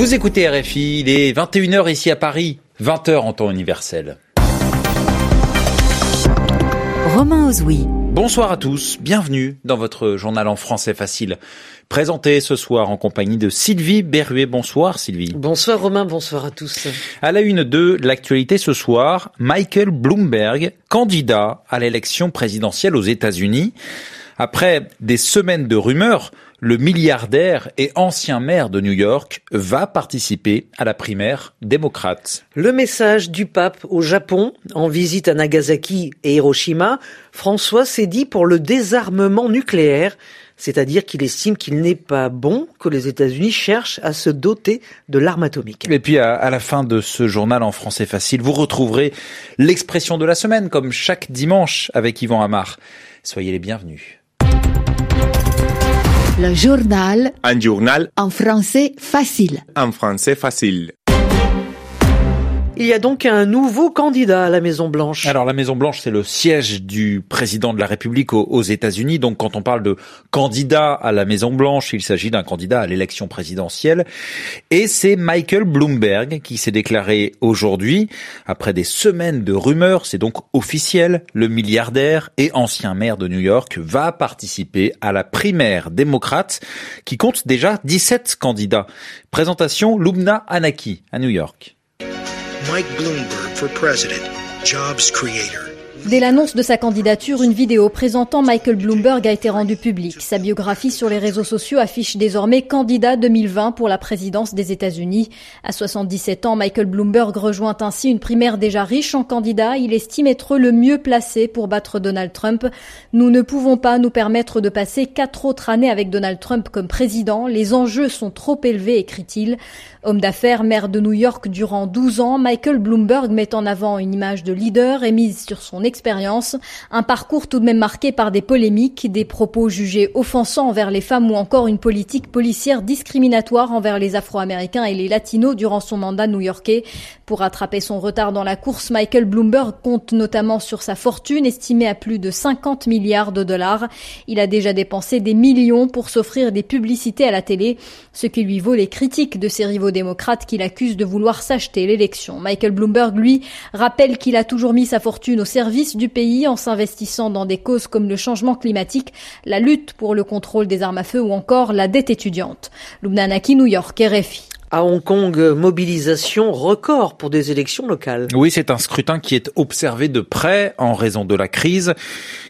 Vous écoutez RFI, il est 21h ici à Paris, 20h en temps universel. Romain Ozoui. Bonsoir à tous, bienvenue dans votre journal en français facile. Présenté ce soir en compagnie de Sylvie Berruet. Bonsoir Sylvie. Bonsoir Romain, bonsoir à tous. À la une de l'actualité ce soir, Michael Bloomberg, candidat à l'élection présidentielle aux États-Unis. Après des semaines de rumeurs, le milliardaire et ancien maire de New York va participer à la primaire démocrate. Le message du pape au Japon, en visite à Nagasaki et Hiroshima, François s'est dit pour le désarmement nucléaire, c'est-à-dire qu'il estime qu'il n'est pas bon que les États-Unis cherchent à se doter de l'arme atomique. Et puis à, la fin de ce journal en français facile, vous retrouverez l'expression de la semaine comme chaque dimanche avec Yvan Amar. Soyez les bienvenus. Le journal. Un journal. En français facile. En français facile. Il y a donc un nouveau candidat à la Maison Blanche. Alors la Maison Blanche, c'est le siège du président de la République aux, États-Unis. Donc quand on parle de candidat à la Maison Blanche, il s'agit d'un candidat à l'élection présidentielle. Et c'est Michael Bloomberg qui s'est déclaré aujourd'hui, après des semaines de rumeurs, c'est donc officiel, le milliardaire et ancien maire de New York va participer à la primaire démocrate qui compte déjà 17 candidats. Présentation Lumna Anaki à New York. Mike Bloomberg for president, jobs creator. Dès l'annonce de sa candidature, une vidéo présentant Michael Bloomberg a été rendue publique. Sa biographie sur les réseaux sociaux affiche désormais candidat 2020 pour la présidence des États-Unis. À 77 ans, Michael Bloomberg rejoint ainsi une primaire déjà riche en candidats. Il estime être le mieux placé pour battre Donald Trump. Nous ne pouvons pas nous permettre de passer quatre autres années avec Donald Trump comme président. Les enjeux sont trop élevés, écrit-il. Homme d'affaires, maire de New York durant 12 ans, Michael Bloomberg met en avant une image de leader et mise sur son expérience, un parcours tout de même marqué par des polémiques, des propos jugés offensants envers les femmes ou encore une politique policière discriminatoire envers les Afro-Américains et les Latinos durant son mandat new-yorkais. Pour rattraper son retard dans la course, Michael Bloomberg compte notamment sur sa fortune estimée à plus de 50 milliards de dollars. Il a déjà dépensé des millions pour s'offrir des publicités à la télé, ce qui lui vaut les critiques de ses rivaux démocrates qu'il accuse de vouloir s'acheter l'élection. Michael Bloomberg, lui, rappelle qu'il a toujours mis sa fortune au service du pays en s'investissant dans des causes comme le changement climatique, la lutte pour le contrôle des armes à feu ou encore la dette étudiante. New York, RFI. À Hong Kong, mobilisation record pour des élections locales. Oui, c'est un scrutin qui est observé de près en raison de la crise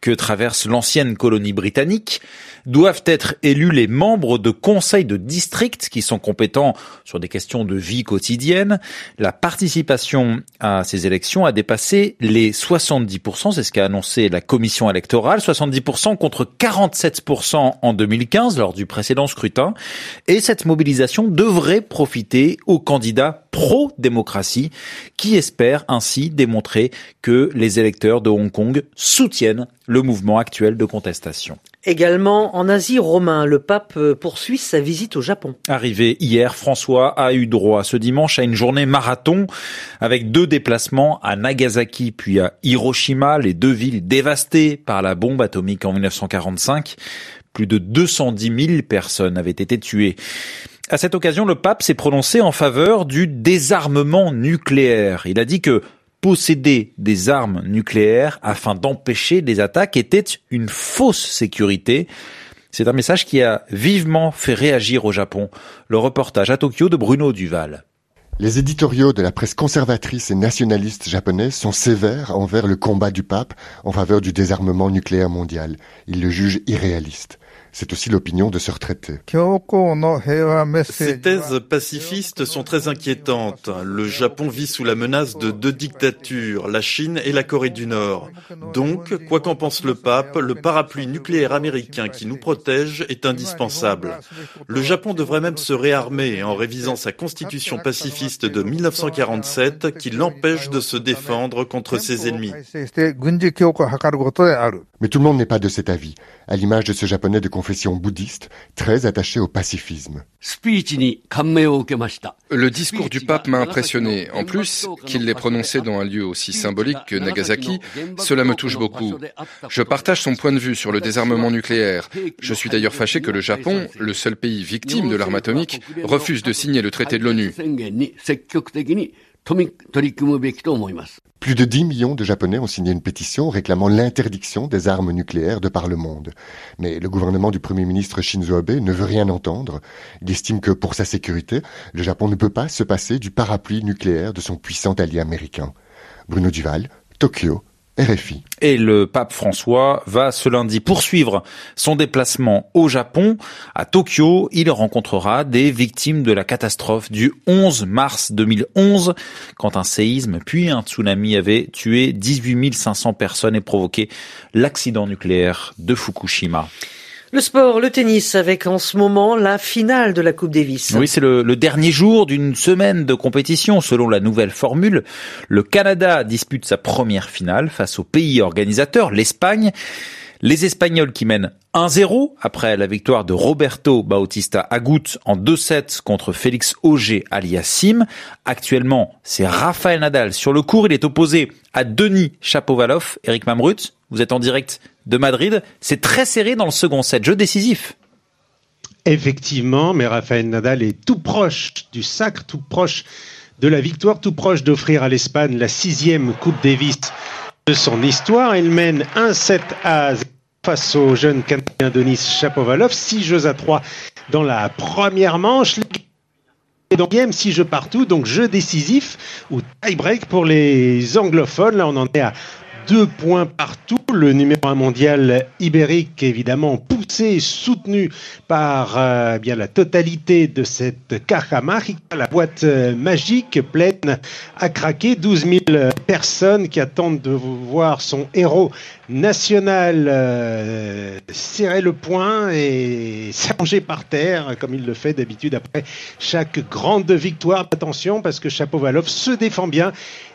que traverse l'ancienne colonie britannique doivent être élus les membres de conseils de district qui sont compétents sur des questions de vie quotidienne. La participation à ces élections a dépassé les 70%, c'est ce qu'a annoncé la commission électorale, 70% contre 47% en 2015 lors du précédent scrutin. Et cette mobilisation devrait aux candidats pro-démocratie qui espèrent ainsi démontrer que les électeurs de Hong Kong soutiennent le mouvement actuel de contestation. Également en Asie, Romain, le pape euh, poursuit sa visite au Japon. Arrivé hier, François a eu droit ce dimanche à une journée marathon avec deux déplacements à Nagasaki puis à Hiroshima, les deux villes dévastées par la bombe atomique en 1945. Plus de 210 000 personnes avaient été tuées. À cette occasion, le pape s'est prononcé en faveur du désarmement nucléaire. Il a dit que posséder des armes nucléaires afin d'empêcher des attaques était une fausse sécurité. C'est un message qui a vivement fait réagir au Japon. Le reportage à Tokyo de Bruno Duval. Les éditoriaux de la presse conservatrice et nationaliste japonaise sont sévères envers le combat du pape en faveur du désarmement nucléaire mondial. Ils le jugent irréaliste. C'est aussi l'opinion de ce retraité. Ces thèses pacifistes sont très inquiétantes. Le Japon vit sous la menace de deux dictatures, la Chine et la Corée du Nord. Donc, quoi qu'en pense le pape, le parapluie nucléaire américain qui nous protège est indispensable. Le Japon devrait même se réarmer en révisant sa constitution pacifiste de 1947 qui l'empêche de se défendre contre ses ennemis. Mais tout le monde n'est pas de cet avis. À l'image de ce japonais de confession bouddhiste, très attaché au pacifisme. Le discours du pape m'a impressionné. En plus, qu'il l'ait prononcé dans un lieu aussi symbolique que Nagasaki, cela me touche beaucoup. Je partage son point de vue sur le désarmement nucléaire. Je suis d'ailleurs fâché que le Japon, le seul pays victime de l'arme atomique, refuse de signer le traité de l'ONU. Plus de 10 millions de Japonais ont signé une pétition réclamant l'interdiction des armes nucléaires de par le monde. Mais le gouvernement du Premier ministre Shinzo Abe ne veut rien entendre. Il estime que pour sa sécurité, le Japon ne peut pas se passer du parapluie nucléaire de son puissant allié américain. Bruno Duval, Tokyo, Et le pape François va ce lundi poursuivre son déplacement au Japon. À Tokyo, il rencontrera des victimes de la catastrophe du 11 mars 2011, quand un séisme puis un tsunami avait tué 18 500 personnes et provoqué l'accident nucléaire de Fukushima. Le sport, le tennis, avec en ce moment la finale de la Coupe Davis. Oui, c'est le, dernier jour d'une semaine de compétition selon la nouvelle formule. Le Canada dispute sa première finale face au pays organisateur, l'Espagne. Les Espagnols qui mènent 1-0 après la victoire de Roberto Bautista Agut en 2-7 contre Félix Auger aliassime. Actuellement, c'est Rafael Nadal sur le cours. Il est opposé à Denis Chapovalov. Eric Mamrut, vous êtes en direct de Madrid. C'est très serré dans le second set. Jeu décisif. Effectivement, mais Rafael Nadal est tout proche du sacre, tout proche de la victoire, tout proche d'offrir à l'Espagne la sixième Coupe Davis de son histoire. Il mène 1-7 à 0 face au jeune Canadien Denis Chapovalov. 6 jeux à 3 dans la première manche. Et donc, game 6 jeux partout, donc jeu décisif ou tie-break pour les anglophones. Là, on en est à deux points partout. Le numéro un mondial ibérique, évidemment, poussé soutenu par euh, bien la totalité de cette caja la boîte euh, magique pleine à craquer. 12 000 personnes qui attendent de voir son héros national euh, serrer le poing et s'allonger par terre, comme il le fait d'habitude après chaque grande victoire. Attention, parce que Chapovalov se défend bien.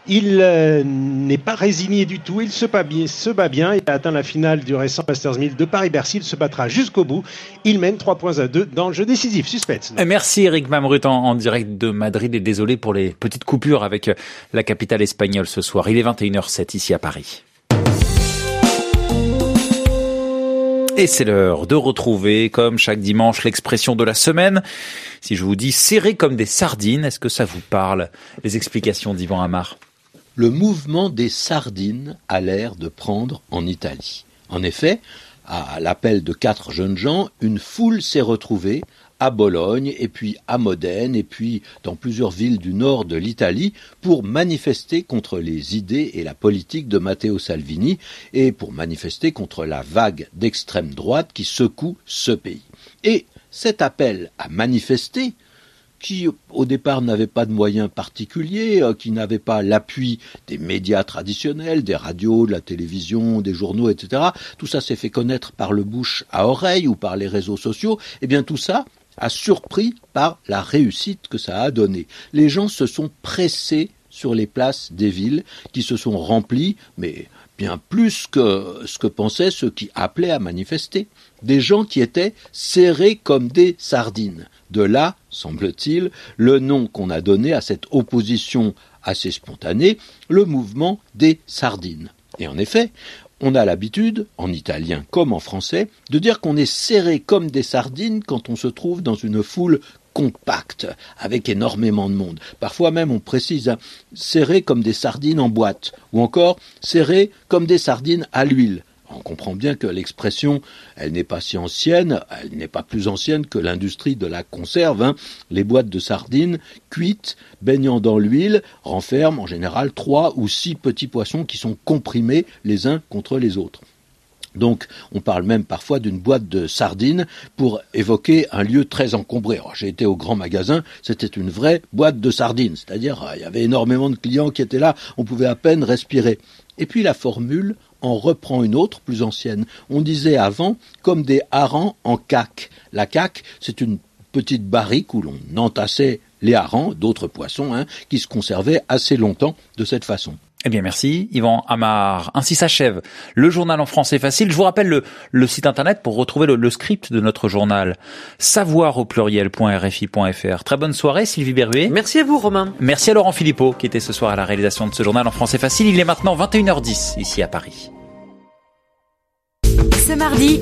Il euh, n'est pas résigné du tout, il se bat, bien, se il a atteint la finale du récent Masters 1000 de Paris-Bercy, il se battra jusqu'au bout, il mène 3 points à 2 dans le jeu décisif, suspense. Merci Eric Mamrut en, direct de Madrid et désolé pour les petites coupures avec la capitale espagnole ce soir. Il est 21h07 ici à Paris. Et c'est l'heure de retrouver, comme chaque dimanche, l'expression de la semaine. Si je vous dis serré comme des sardines, est-ce que ça vous parle? Les explications d'Ivan Amar. Le mouvement des sardines a l'air de prendre en Italie. En effet, à l'appel de quatre jeunes gens, une foule s'est retrouvée à Bologne et puis à Modène et puis dans plusieurs villes du nord de l'Italie pour manifester contre les idées et la politique de Matteo Salvini et pour manifester contre la vague d'extrême droite qui secoue ce pays. Et cet appel à manifester qui au départ n'avait pas de moyens particuliers, qui n'avait pas l'appui des médias traditionnels, des radios, de la télévision, des journaux, etc. Tout ça s'est fait connaître par le bouche à oreille ou par les réseaux sociaux. Eh bien tout ça, a surpris par la réussite que ça a donné. Les gens se sont pressés sur les places des villes qui se sont remplies, mais bien plus que ce que pensaient ceux qui appelaient à manifester. Des gens qui étaient serrés comme des sardines. De là, semble-t-il, le nom qu'on a donné à cette opposition assez spontanée, le mouvement des sardines. Et en effet, on a l'habitude, en italien comme en français, de dire qu'on est serré comme des sardines quand on se trouve dans une foule compacte, avec énormément de monde. Parfois même on précise hein, serré comme des sardines en boîte, ou encore serré comme des sardines à l'huile. On comprend bien que l'expression, elle n'est pas si ancienne, elle n'est pas plus ancienne que l'industrie de la conserve. Hein. Les boîtes de sardines cuites, baignant dans l'huile, renferment en général trois ou six petits poissons qui sont comprimés les uns contre les autres. Donc, on parle même parfois d'une boîte de sardines pour évoquer un lieu très encombré. J'ai été au grand magasin, c'était une vraie boîte de sardines, c'est-à-dire il y avait énormément de clients qui étaient là, on pouvait à peine respirer. Et puis la formule en reprend une autre plus ancienne. On disait avant comme des harengs en caque. La caque, c'est une petite barrique où l'on entassait les harengs, d'autres poissons, hein, qui se conservaient assez longtemps de cette façon. Eh bien, merci, Yvan Amar. Ainsi s'achève le journal en français facile. Je vous rappelle le, le site internet pour retrouver le, le, script de notre journal. Savoir au pluriel.rfi.fr. Très bonne soirée, Sylvie Berruet. Merci à vous, Romain. Merci à Laurent Philippot, qui était ce soir à la réalisation de ce journal en français facile. Il est maintenant 21h10 ici à Paris. Ce mardi,